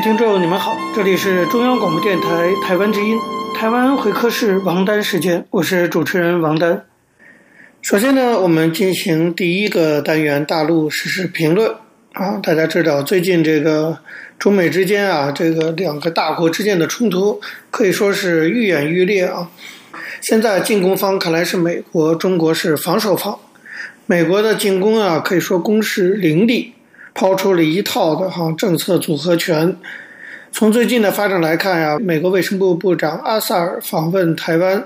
听众，你们好，这里是中央广播电台台湾之音，台湾会客室王丹时间，我是主持人王丹。首先呢，我们进行第一个单元大陆时事评论啊。大家知道，最近这个中美之间啊，这个两个大国之间的冲突可以说是愈演愈烈啊。现在进攻方看来是美国，中国是防守方。美国的进攻啊，可以说攻势凌厉。抛出了一套的哈政策组合拳。从最近的发展来看呀，美国卫生部部长阿萨尔访问台湾。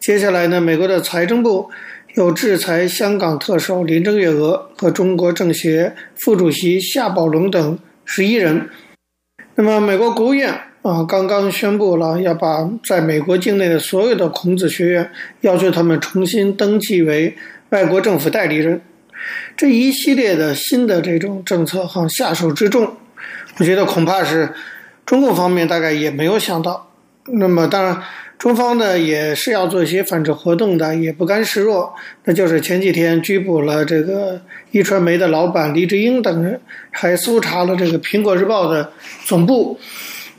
接下来呢，美国的财政部又制裁香港特首林郑月娥和中国政协副主席夏宝龙等十一人。那么，美国国务院啊，刚刚宣布了要把在美国境内的所有的孔子学院要求他们重新登记为外国政府代理人。这一系列的新的这种政策哈下手之重，我觉得恐怕是中共方面大概也没有想到。那么当然，中方呢也是要做一些反制活动的，也不甘示弱。那就是前几天拘捕了这个壹传媒的老板黎智英等人，还搜查了这个苹果日报的总部，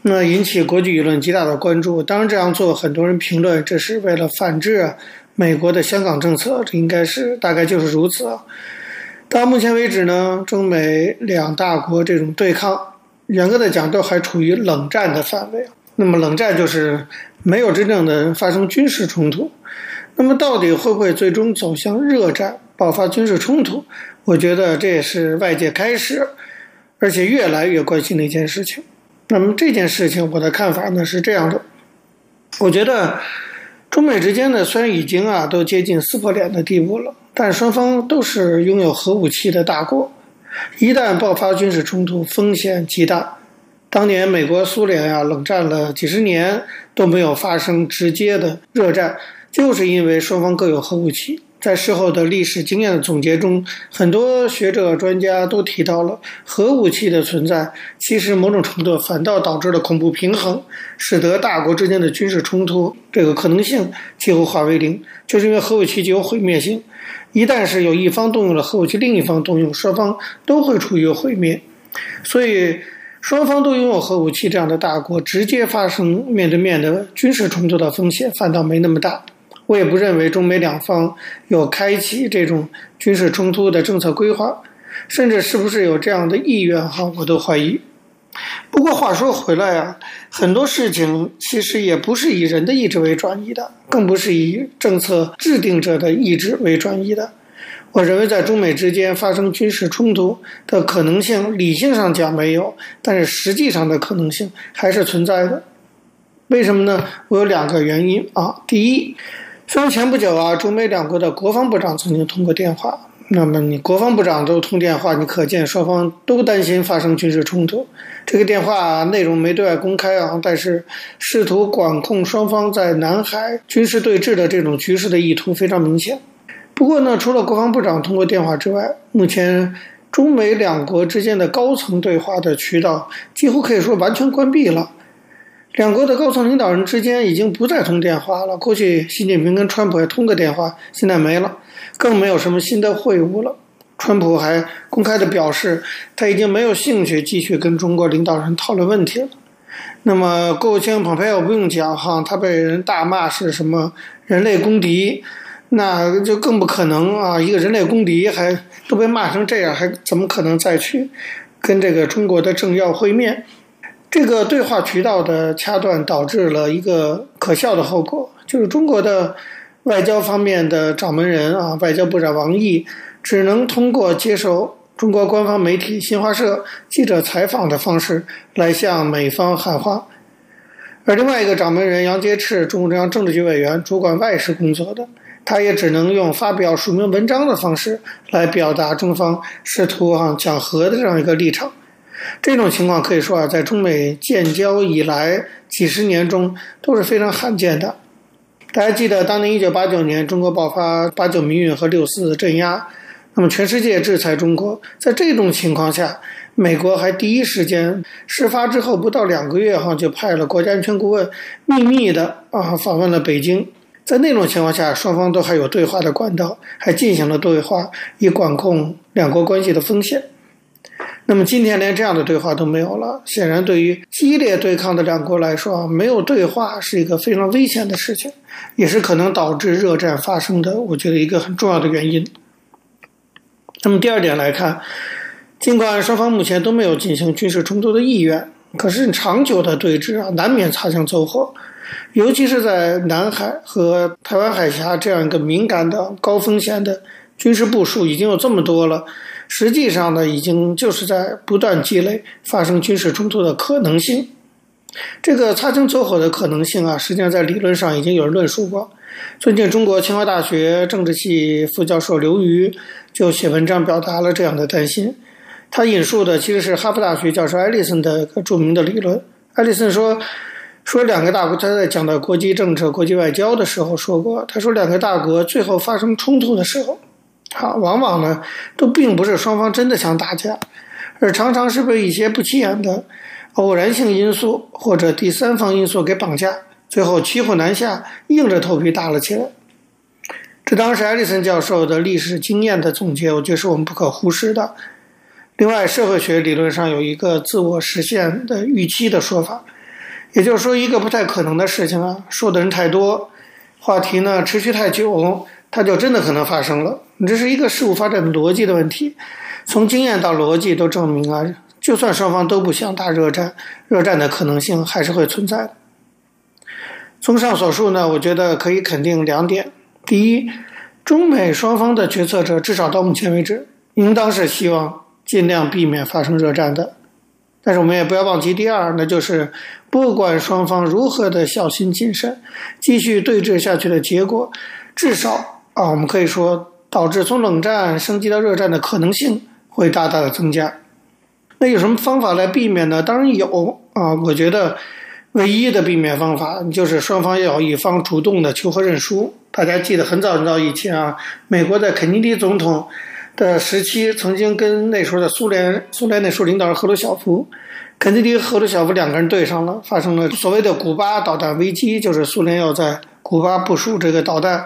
那引起国际舆论极大的关注。当然这样做，很多人评论这是为了反制美国的香港政策，这应该是大概就是如此啊。到目前为止呢，中美两大国这种对抗，严格的讲都还处于冷战的范围。那么冷战就是没有真正的发生军事冲突。那么到底会不会最终走向热战，爆发军事冲突？我觉得这也是外界开始，而且越来越关心的一件事情。那么这件事情，我的看法呢是这样的，我觉得中美之间呢虽然已经啊都接近撕破脸的地步了。但双方都是拥有核武器的大国，一旦爆发军事冲突，风险极大。当年美国、苏联啊，冷战了几十年都没有发生直接的热战，就是因为双方各有核武器。在事后的历史经验的总结中，很多学者专家都提到了核武器的存在，其实某种程度反倒导致了恐怖平衡，使得大国之间的军事冲突这个可能性几乎化为零，就是因为核武器具有毁灭性。一旦是有一方动用了核武器，另一方动用，双方都会处于毁灭。所以，双方都拥有核武器这样的大国，直接发生面对面的军事冲突的风险反倒没那么大。我也不认为中美两方有开启这种军事冲突的政策规划，甚至是不是有这样的意愿哈，我都怀疑。不过话说回来啊，很多事情其实也不是以人的意志为转移的，更不是以政策制定者的意志为转移的。我认为在中美之间发生军事冲突的可能性，理性上讲没有，但是实际上的可能性还是存在的。为什么呢？我有两个原因啊。第一，虽然前不久啊，中美两国的国防部长曾经通过电话。那么你国防部长都通电话，你可见双方都担心发生军事冲突。这个电话内容没对外公开啊，但是试图管控双方在南海军事对峙的这种局势的意图非常明显。不过呢，除了国防部长通过电话之外，目前中美两国之间的高层对话的渠道几乎可以说完全关闭了。两国的高层领导人之间已经不再通电话了。过去习近平跟川普还通个电话，现在没了。更没有什么新的会晤了。川普还公开的表示，他已经没有兴趣继续跟中国领导人讨论问题了。那么，国务卿蓬佩奥不用讲哈，他被人大骂是什么人类公敌，那就更不可能啊！一个人类公敌还都被骂成这样，还怎么可能再去跟这个中国的政要会面？这个对话渠道的掐断，导致了一个可笑的后果，就是中国的。外交方面的掌门人啊，外交部长王毅只能通过接受中国官方媒体新华社记者采访的方式来向美方喊话。而另外一个掌门人杨洁篪，中共中央政治局委员，主管外事工作的，他也只能用发表署名文章的方式来表达中方试图啊讲和的这样一个立场。这种情况可以说啊，在中美建交以来几十年中都是非常罕见的。大家记得当年一九八九年，中国爆发八九民运和六四镇压，那么全世界制裁中国，在这种情况下。美国还第一时间，事发之后不到两个月哈，就派了国家安全顾问秘密的啊访问了北京。在那种情况下，双方都还有对话的管道，还进行了对话，以管控两国关系的风险。那么今天连这样的对话都没有了，显然对于激烈对抗的两国来说，没有对话是一个非常危险的事情，也是可能导致热战发生的，我觉得一个很重要的原因。那么第二点来看。尽管双方目前都没有进行军事冲突的意愿，可是长久的对峙啊，难免擦枪走火。尤其是在南海和台湾海峡这样一个敏感的、高风险的军事部署已经有这么多了，实际上呢，已经就是在不断积累发生军事冲突的可能性。这个擦枪走火的可能性啊，实际上在理论上已经有人论述过。最近，中国清华大学政治系副教授刘瑜就写文章表达了这样的担心。他引述的其实是哈佛大学教授艾利森的一个著名的理论。艾利森说，说两个大国，他在讲到国际政治、国际外交的时候说过，他说两个大国最后发生冲突的时候，啊，往往呢都并不是双方真的想打架，而常常是被一些不起眼的偶然性因素或者第三方因素给绑架，最后骑虎难下，硬着头皮打了起来。这当时艾利森教授的历史经验的总结，我觉得是我们不可忽视的。另外，社会学理论上有一个自我实现的预期的说法，也就是说，一个不太可能的事情啊，说的人太多，话题呢持续太久，它就真的可能发生了。这是一个事物发展的逻辑的问题，从经验到逻辑都证明啊，就算双方都不想打热战，热战的可能性还是会存在的。综上所述呢，我觉得可以肯定两点：第一，中美双方的决策者至少到目前为止，应当是希望。尽量避免发生热战的，但是我们也不要忘记第二，那就是不管双方如何的小心谨慎，继续对峙下去的结果，至少啊，我们可以说导致从冷战升级到热战的可能性会大大的增加。那有什么方法来避免呢？当然有啊，我觉得唯一的避免方法就是双方要一方主动的求和认输。大家记得很早很早以前啊，美国的肯尼迪总统。的时期，曾经跟那时候的苏联，苏联那时候领导人赫鲁晓夫，肯尼迪和赫鲁晓夫两个人对上了，发生了所谓的古巴导弹危机，就是苏联要在古巴部署这个导弹。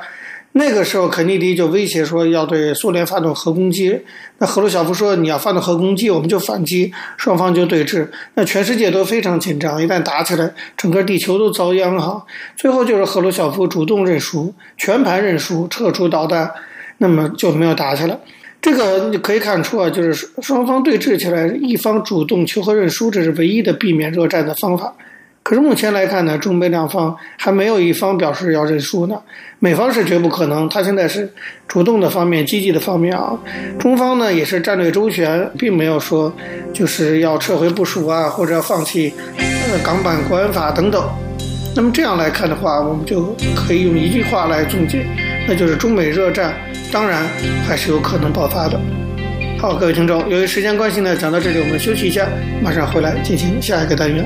那个时候，肯尼迪就威胁说要对苏联发动核攻击。那赫鲁晓夫说，你要发动核攻击，我们就反击，双方就对峙。那全世界都非常紧张，一旦打起来，整个地球都遭殃哈。最后就是赫鲁晓夫主动认输，全盘认输，撤出导弹，那么就没有打起来。这个你可以看出啊，就是双方对峙起来，一方主动求和认输，这是唯一的避免热战的方法。可是目前来看呢，中美两方还没有一方表示要认输呢。美方是绝不可能，他现在是主动的方面、积极的方面啊。中方呢也是战略周全，并没有说就是要撤回部署啊，或者放弃呃港版国安法等等。那么这样来看的话，我们就可以用一句话来总结，那就是中美热战。当然还是有可能爆发的。好，各位听众，由于时间关系呢，讲到这里我们休息一下，马上回来进行下一个单元。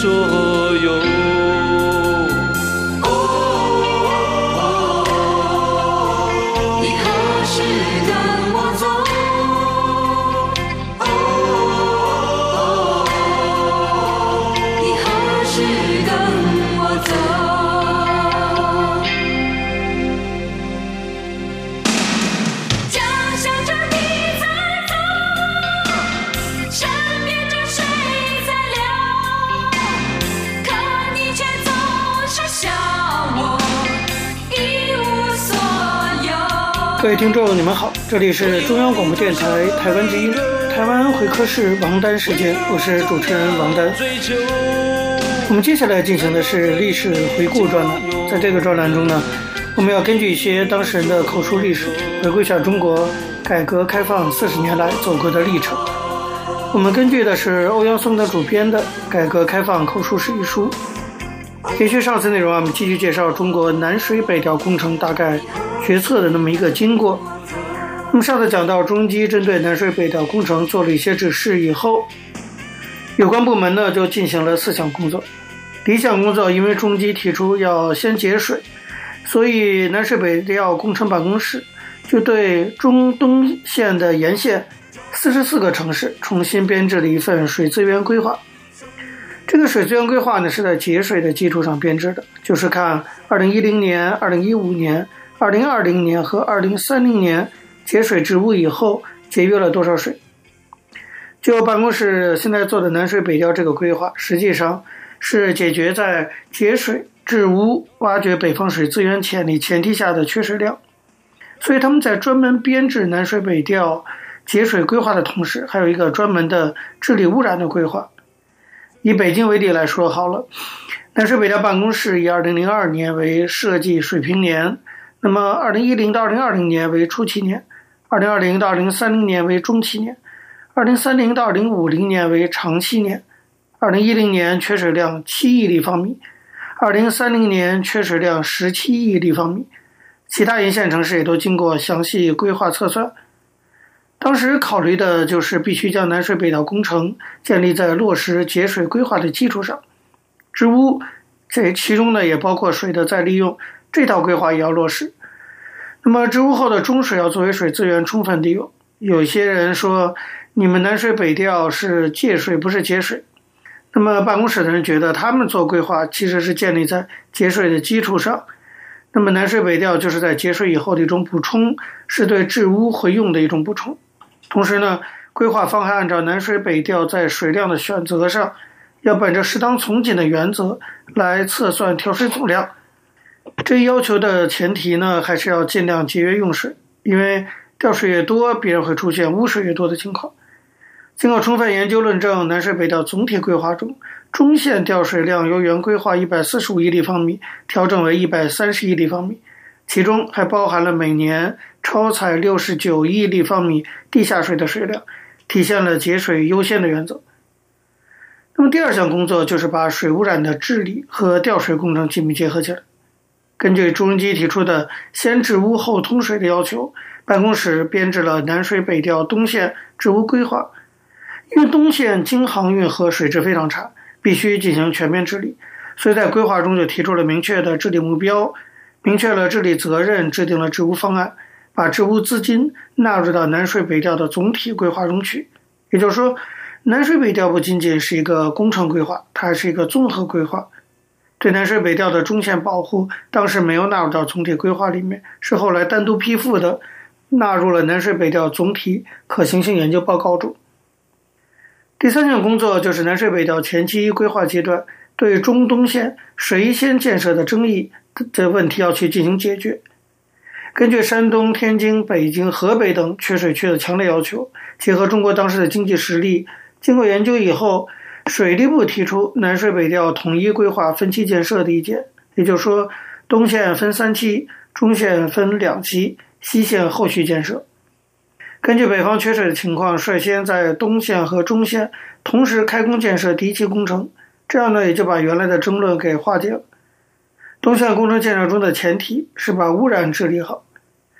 所有。各位听众，你们好，这里是中央广播电台台湾之音，台湾会客室王丹时间，我是主持人王丹。我们接下来进行的是历史回顾专栏，在这个专栏中呢，我们要根据一些当事人的口述历史，回顾一下中国改革开放四十年来走过的历程。我们根据的是欧阳松的主编的《改革开放口述史》一书。延续上次内容啊，我们继续介绍中国南水北调工程大概决策的那么一个经过。那么上次讲到，中基针对南水北调工程做了一些指示以后，有关部门呢就进行了四项工作。第一项工作，因为中基提出要先节水，所以南水北调工程办公室就对中东线的沿线四十四个城市重新编制了一份水资源规划。这个水资源规划呢，是在节水的基础上编制的，就是看二零一零年、二零一五年、二零二零年和二零三零年节水治污以后节约了多少水。就办公室现在做的南水北调这个规划，实际上是解决在节水治污、挖掘北方水资源潜力前提下的缺水量。所以他们在专门编制南水北调节水规划的同时，还有一个专门的治理污染的规划。以北京为例来说好了，南水北调办公室以二零零二年为设计水平年，那么二零一零到二零二零年为初期年，二零二零到二零三零年为中期年，二零三零到二零五零年为长期年，二零一零年缺水量七亿立方米，二零三零年缺水量十七亿立方米，其他沿线城市也都经过详细规划测算。当时考虑的就是必须将南水北调工程建立在落实节水规划的基础上，治污这其中呢也包括水的再利用，这套规划也要落实。那么治污后的中水要作为水资源充分利用。有些人说你们南水北调是借水不是节水，那么办公室的人觉得他们做规划其实是建立在节水的基础上，那么南水北调就是在节水以后的一种补充，是对治污和用的一种补充。同时呢，规划方还按照南水北调在水量的选择上，要本着适当从紧的原则来测算调水总量。这一要求的前提呢，还是要尽量节约用水，因为调水越多，必然会出现污水越多的情况。经过充分研究论证，南水北调总体规划中，中线调水量由原规划一百四十五亿立方米调整为一百三十亿立方米。其中还包含了每年超采六十九亿立方米地下水的水量，体现了节水优先的原则。那么第二项工作就是把水污染的治理和调水工程紧密结合起来。根据朱镕基提出的先治污后通水的要求，办公室编制了南水北调东线治污规划。因为东线京杭运河水质非常差，必须进行全面治理，所以在规划中就提出了明确的治理目标。明确了治理责任，制定了治污方案，把治污资金纳入到南水北调的总体规划中去。也就是说，南水北调不仅仅是一个工程规划，它还是一个综合规划。对南水北调的中线保护，当时没有纳入到总体规划里面，是后来单独批复的，纳入了南水北调总体可行性研究报告中。第三项工作就是南水北调前期规划阶段对中东线谁先建设的争议。这问题要去进行解决。根据山东、天津、北京、河北等缺水区的强烈要求，结合中国当时的经济实力，经过研究以后，水利部提出南水北调统一规划、分期建设的意见。也就是说，东线分三期，中线分两期，西线后续建设。根据北方缺水的情况，率先在东线和中线同时开工建设第一期工程，这样呢，也就把原来的争论给化解了。东线工程建设中的前提是把污染治理好。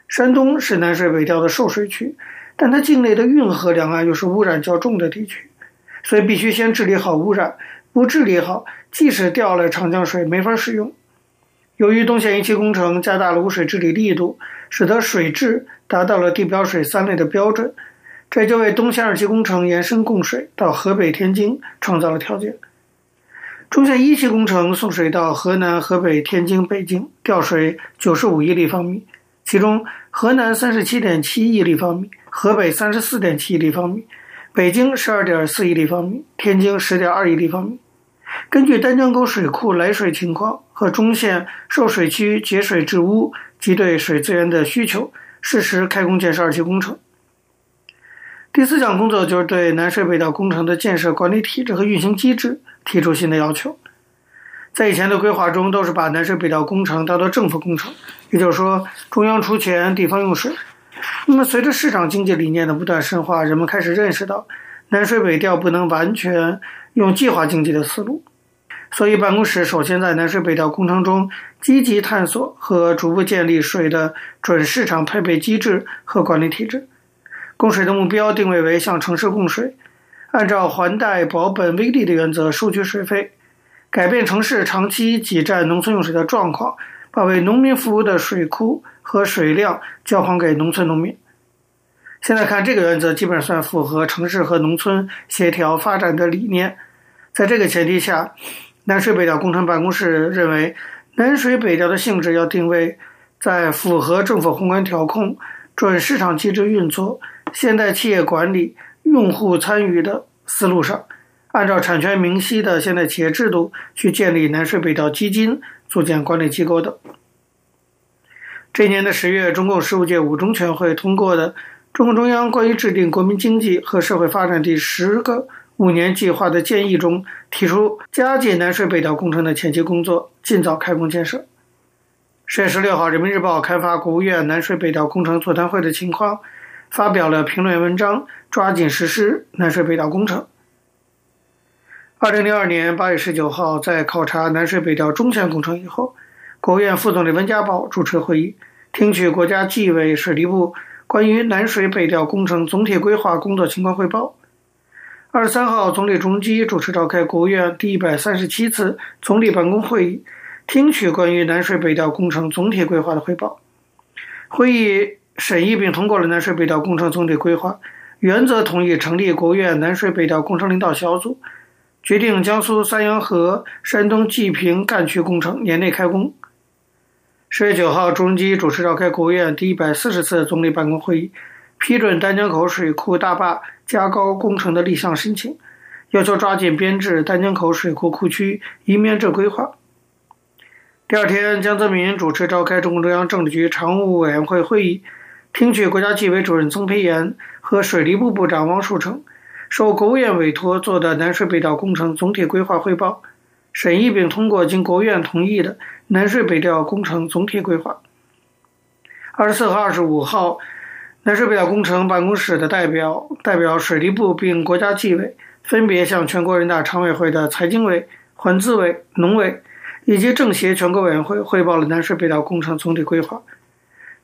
山东是南水北调的受水区，但它境内的运河两岸又是污染较重的地区，所以必须先治理好污染。不治理好，即使调了长江水，没法使用。由于东线一期工程加大了污水治理力度，使得水质达到了地表水三类的标准，这就为东线二期工程延伸供水到河北、天津创造了条件。中线一期工程送水到河南、河北、天津、北京，调水九十五亿立方米，其中河南三十七点七亿立方米，河北三十四点七亿立方米，北京十二点四亿立方米，天津十点二亿立方米。根据丹江沟水库来水情况和中线受水区节水治污及对水资源的需求，适时开工建设二期工程。第四项工作就是对南水北调工程的建设管理体制和运行机制提出新的要求。在以前的规划中，都是把南水北调工程当作政府工程，也就是说，中央出钱，地方用水。那么，随着市场经济理念的不断深化，人们开始认识到，南水北调不能完全用计划经济的思路。所以，办公室首先在南水北调工程中积极探索和逐步建立水的准市场配备机制和管理体制。供水的目标定位为向城市供水，按照还贷保本微利的原则收取水费，改变城市长期挤占农村用水的状况，把为农民服务的水库和水量交还给农村农民。现在看这个原则基本上算符合城市和农村协调发展的理念。在这个前提下，南水北调工程办公室认为，南水北调的性质要定位在符合政府宏观调控、准市场机制运作。现代企业管理、用户参与的思路上，按照产权明晰的现代企业制度去建立南水北调基金、组建管理机构等。这一年的十月，中共十五届五中全会通过的《中共中央关于制定国民经济和社会发展第十个五年计划的建议》中，提出加紧南水北调工程的前期工作，尽早开工建设。十月十六号，《人民日报》刊发国务院南水北调工程座谈会的情况。发表了评论文章，抓紧实施南水北调工程。二零零二年八月十九号，在考察南水北调中线工程以后，国务院副总理温家宝主持会议，听取国家纪委水利部关于南水北调工程总体规划工作情况汇报。二十三号，总理朱镕基主持召开国务院第一百三十七次总理办公会议，听取关于南水北调工程总体规划的汇报。会议。审议并通过了南水北调工程总体规划，原则同意成立国务院南水北调工程领导小组，决定江苏三阳河、山东济平干渠工程年内开工。十月九号，朱镕基主持召开国务院第一百四十次总理办公会议，批准丹江口水库大坝加高工程的立项申请，要求抓紧编制丹江口水库库区移民制规划。第二天，江泽民主持召开中共中央政治局常务委员会会议。听取国家纪委主任曾培炎和水利部部长王树成受国务院委托做的南水北调工程总体规划汇报，审议并通过经国务院同意的南水北调工程总体规划。二十四和二十五号，南水北调工程办公室的代表代表水利部并国家纪委，分别向全国人大常委会的财经委、环资委、农委以及政协全国委员会汇报了南水北调工程总体规划。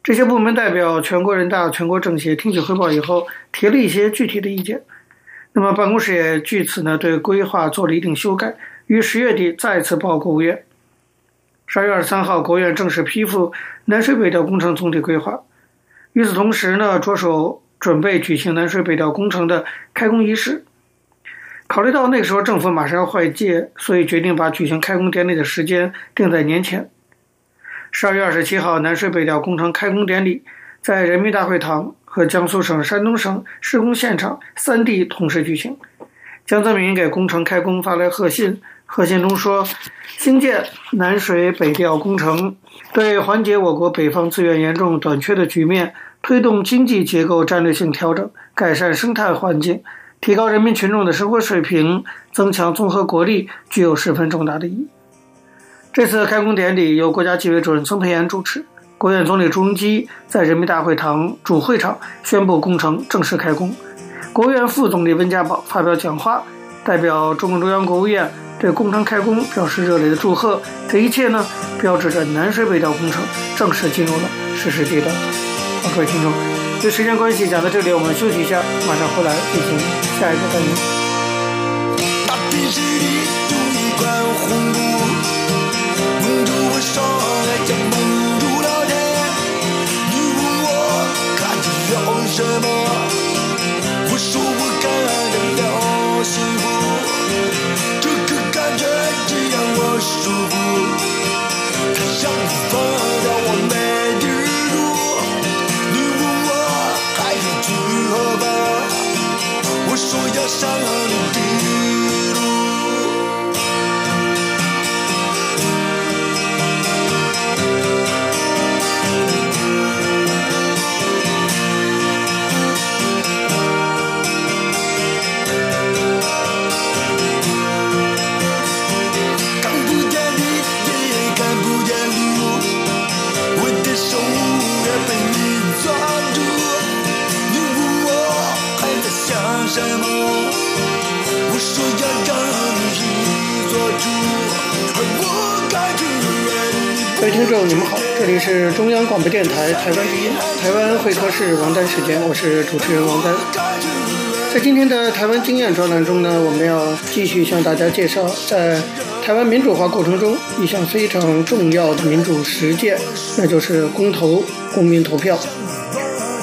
这些部门代表全国人大、全国政协听取汇报以后，提了一些具体的意见。那么办公室也据此呢对规划做了一定修改，于十月底再次报国务院。十二月二十三号，国务院正式批复南水北调工程总体规划。与此同时呢，着手准备举行南水北调工程的开工仪式。考虑到那个时候政府马上要换届，所以决定把举行开工典礼的时间定在年前。十二月二十七号，南水北调工程开工典礼在人民大会堂和江苏省、山东省施工现场三地同时举行。江泽民给工程开工发来贺信，贺信中说：“兴建南水北调工程，对缓解我国北方资源严重短缺的局面，推动经济结构战略性调整，改善生态环境，提高人民群众的生活水平，增强综合国力，具有十分重大的意义。”这次开工典礼由国家纪委主任曾培炎主持，国务院总理朱镕基在人民大会堂主会场宣布工程正式开工。国务院副总理温家宝发表讲话，代表中共中央、国务院对工程开工表示热烈的祝贺。这一切呢，标志着南水北调工程正式进入了实施阶段。好，各位听众，因为时间关系讲到这里，我们休息一下，马上回来进行下一个单元。说说我感的了幸福，这个感觉只让我舒服，它让我疯掉我没地住。你问我还要去何方？我说要上陆地。听众，你们好，这里是中央广播电台台湾之音，台湾会客室王丹时间，我是主持人王丹。在今天的台湾经验专栏中呢，我们要继续向大家介绍，在台湾民主化过程中一项非常重要的民主实践，那就是公投、公民投票。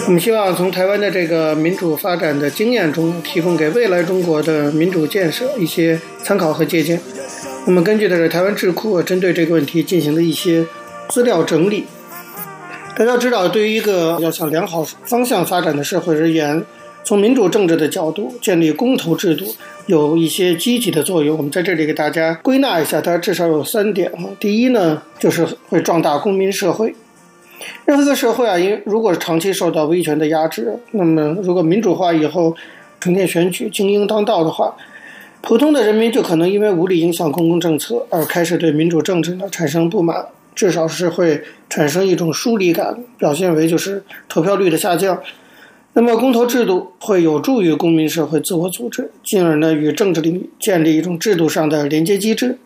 我们希望从台湾的这个民主发展的经验中，提供给未来中国的民主建设一些参考和借鉴。我们根据的是台湾智库针对这个问题进行的一些资料整理。大家知道，对于一个要向良好方向发展的社会而言，从民主政治的角度建立公投制度有一些积极的作用。我们在这里给大家归纳一下，它至少有三点啊。第一呢，就是会壮大公民社会。任何一个社会啊，因如果长期受到威权的压制，那么如果民主化以后，成天选举精英当道的话。普通的人民就可能因为无力影响公共政策而开始对民主政治呢产生不满，至少是会产生一种疏离感，表现为就是投票率的下降。那么公投制度会有助于公民社会自我组织，进而呢与政治领域建立一种制度上的连接机制。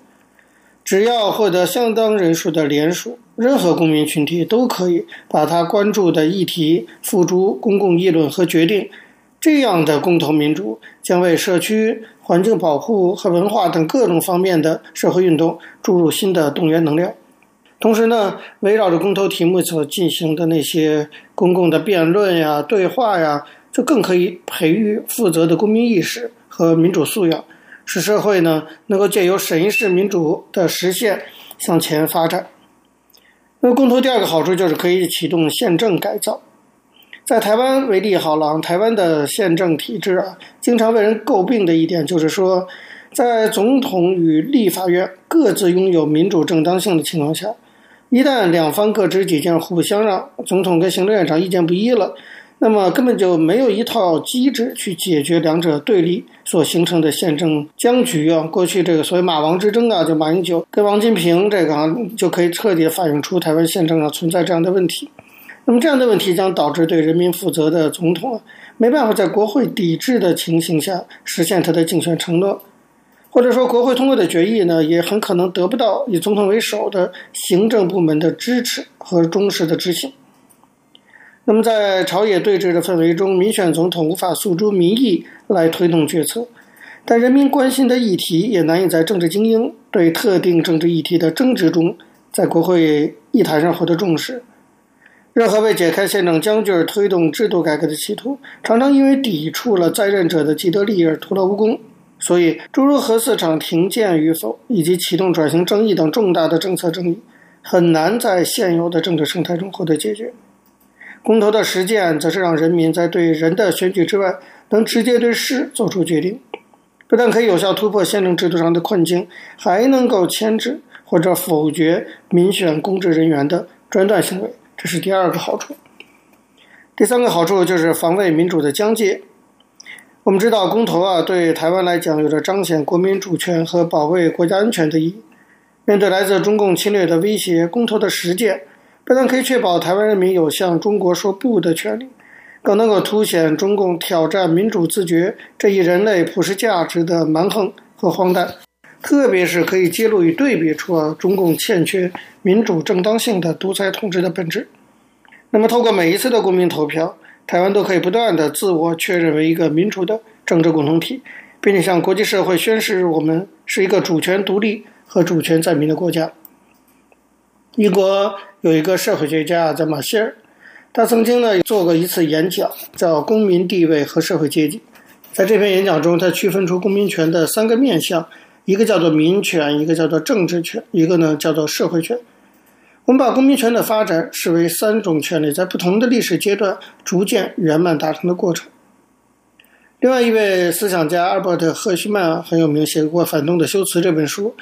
只要获得相当人数的联署，任何公民群体都可以把他关注的议题付诸公共议论和决定。这样的公投民主将为社区环境保护和文化等各种方面的社会运动注入新的动员能量。同时呢，围绕着公投题目所进行的那些公共的辩论呀、对话呀，就更可以培育负责的公民意识和民主素养，使社会呢能够借由审议式民主的实现向前发展。那么，公投第二个好处就是可以启动宪政改造。在台湾为例好了，台湾的宪政体制啊，经常被人诟病的一点就是说，在总统与立法院各自拥有民主正当性的情况下，一旦两方各执己见、互不相让，总统跟行政院长意见不一了，那么根本就没有一套机制去解决两者对立所形成的宪政僵局啊。过去这个所谓“马王之争”啊，就马英九跟王金平这个啊，就可以彻底反映出台湾宪政上存在这样的问题。那么这样的问题将导致对人民负责的总统没办法在国会抵制的情形下实现他的竞选承诺，或者说国会通过的决议呢，也很可能得不到以总统为首的行政部门的支持和忠实的执行。那么在朝野对峙的氛围中，民选总统无法诉诸民意来推动决策，但人民关心的议题也难以在政治精英对特定政治议题的争执中，在国会议坛上获得重视。任何为解开宪政僵局而推动制度改革的企图，常常因为抵触了在任者的既得利益而徒劳无功。所以，诸如核四厂停建与否，以及启动转型争议等重大的政策争议，很难在现有的政治生态中获得解决。公投的实践，则是让人民在对人的选举之外，能直接对事做出决定，不但可以有效突破宪政制度上的困境，还能够牵制或者否决民选公职人员的专断行为。这是第二个好处。第三个好处就是防卫民主的疆界。我们知道，公投啊，对台湾来讲有着彰显国民主权和保卫国家安全的意义。面对来自中共侵略的威胁，公投的实践不但可以确保台湾人民有向中国说不的权利，更能够凸显中共挑战民主自觉这一人类普世价值的蛮横和荒诞。特别是可以揭露与对比出啊，中共欠缺民主正当性的独裁统治的本质。那么，透过每一次的公民投票，台湾都可以不断的自我确认为一个民主的政治共同体，并且向国际社会宣示我们是一个主权独立和主权在民的国家。英国有一个社会学家叫马歇尔，他曾经呢做过一次演讲，叫《公民地位和社会阶级》。在这篇演讲中，他区分出公民权的三个面向。一个叫做民权，一个叫做政治权，一个呢叫做社会权。我们把公民权的发展视为三种权利在不同的历史阶段逐渐圆满达成的过程。另外一位思想家阿尔伯特·赫胥曼很有名，写过《反动的修辞》这本书。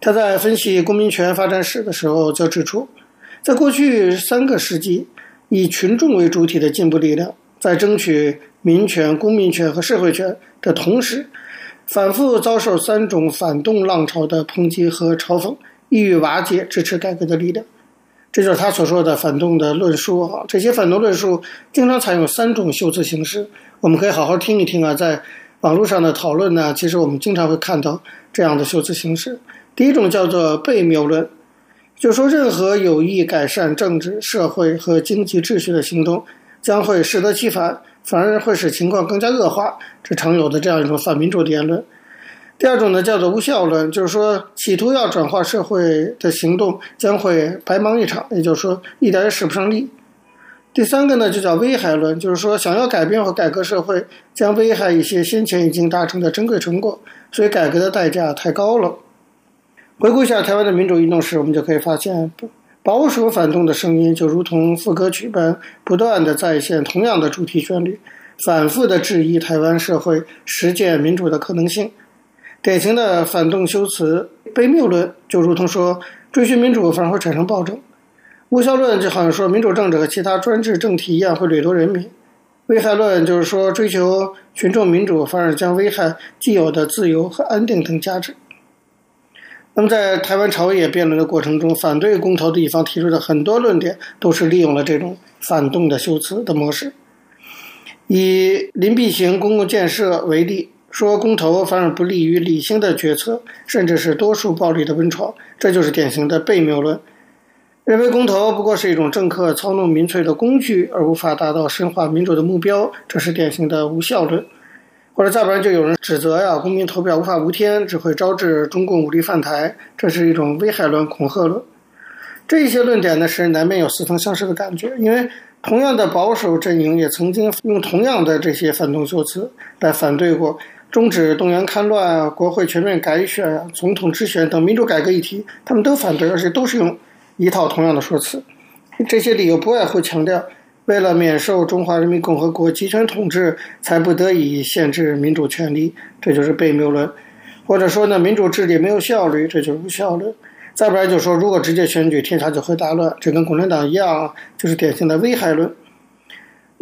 他在分析公民权发展史的时候，就指出，在过去三个世纪，以群众为主体的进步力量，在争取民权、公民权和社会权的同时，反复遭受三种反动浪潮的抨击和嘲讽，意欲瓦解支持改革的力量，这就是他所说的反动的论述啊。这些反动论述经常采用三种修辞形式，我们可以好好听一听啊。在网络上的讨论呢，其实我们经常会看到这样的修辞形式。第一种叫做被谬论，就说任何有意改善政治、社会和经济秩序的行动，将会适得其反，反而会使情况更加恶化。这常有的这样一种反民主的言论。第二种呢，叫做无效论，就是说企图要转化社会的行动将会白忙一场，也就是说一点也使不上力。第三个呢，就叫危害论，就是说想要改变和改革社会，将危害一些先前已经达成的珍贵成果，所以改革的代价太高了。回顾一下台湾的民主运动史，我们就可以发现，保守反动的声音就如同副歌曲般，不断地再现同样的主题旋律，反复地质疑台湾社会实践民主的可能性。典型的反动修辞悖谬论，就如同说追寻民主反而会产生暴政；无效论就好像说民主政治和其他专制政体一样会掠夺人民；危害论就是说追求群众民主反而将危害既有的自由和安定等价值。那么，在台湾朝野辩论的过程中，反对公投的一方提出的很多论点，都是利用了这种反动的修辞的模式。以林璧型公共建设为例，说公投反而不利于理性的决策，甚至是多数暴力的温床，这就是典型的悖谬论。认为公投不过是一种政客操弄民粹的工具，而无法达到深化民主的目标，这是典型的无效论。或者再不然，就有人指责呀，公民投票无法无天，只会招致中共武力犯台，这是一种危害论、恐吓论。这一些论点呢，使人难免有似曾相识的感觉，因为同样的保守阵营也曾经用同样的这些反动修辞来反对过终止动员戡乱、国会全面改选、总统直选等民主改革议题，他们都反对，而且都是用一套同样的说辞。这些理由不外乎强调。为了免受中华人民共和国集权统治，才不得已限制民主权利，这就是悖谬论；或者说呢，民主治理没有效率，这就是无效论；再不然就说，如果直接选举，天下就会大乱，这跟共产党一样，就是典型的危害论。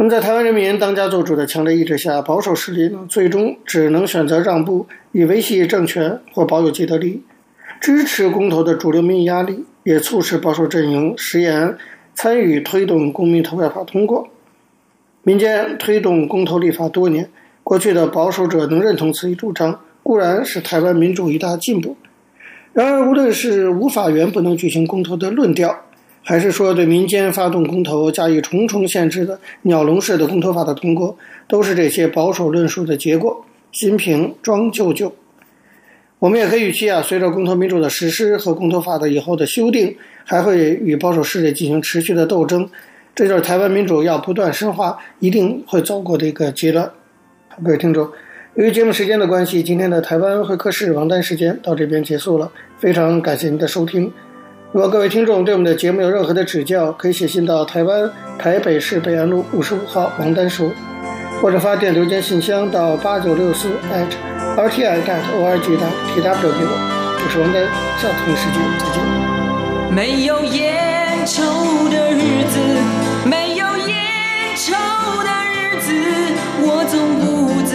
那么，在台湾人民当家作主的强烈意志下，保守势力呢，最终只能选择让步，以维系政权或保有既得利益。支持公投的主流民意压力，也促使保守阵营食言。参与推动公民投票法通过，民间推动公投立法多年，过去的保守者能认同此一主张，固然是台湾民主一大进步。然而，无论是无法源不能举行公投的论调，还是说对民间发动公投加以重重限制的鸟笼式的公投法的通过，都是这些保守论述的结果。新瓶装旧酒。我们也可以预期啊，随着公投民主的实施和公投法的以后的修订，还会与保守势力进行持续的斗争，这就是台湾民主要不断深化，一定会走过的一个阶段。各位听众，由于节目时间的关系，今天的台湾会客室王丹时间到这边结束了，非常感谢您的收听。如果各位听众对我们的节目有任何的指教，可以写信到台湾台北市北安路五十五号王丹书，或者发电邮件信箱到八九六四 at。r t i dot o r g t w 给我，我是王丹，下次同一时间再见。没有烟抽的日子，没有烟抽的日子，我总不在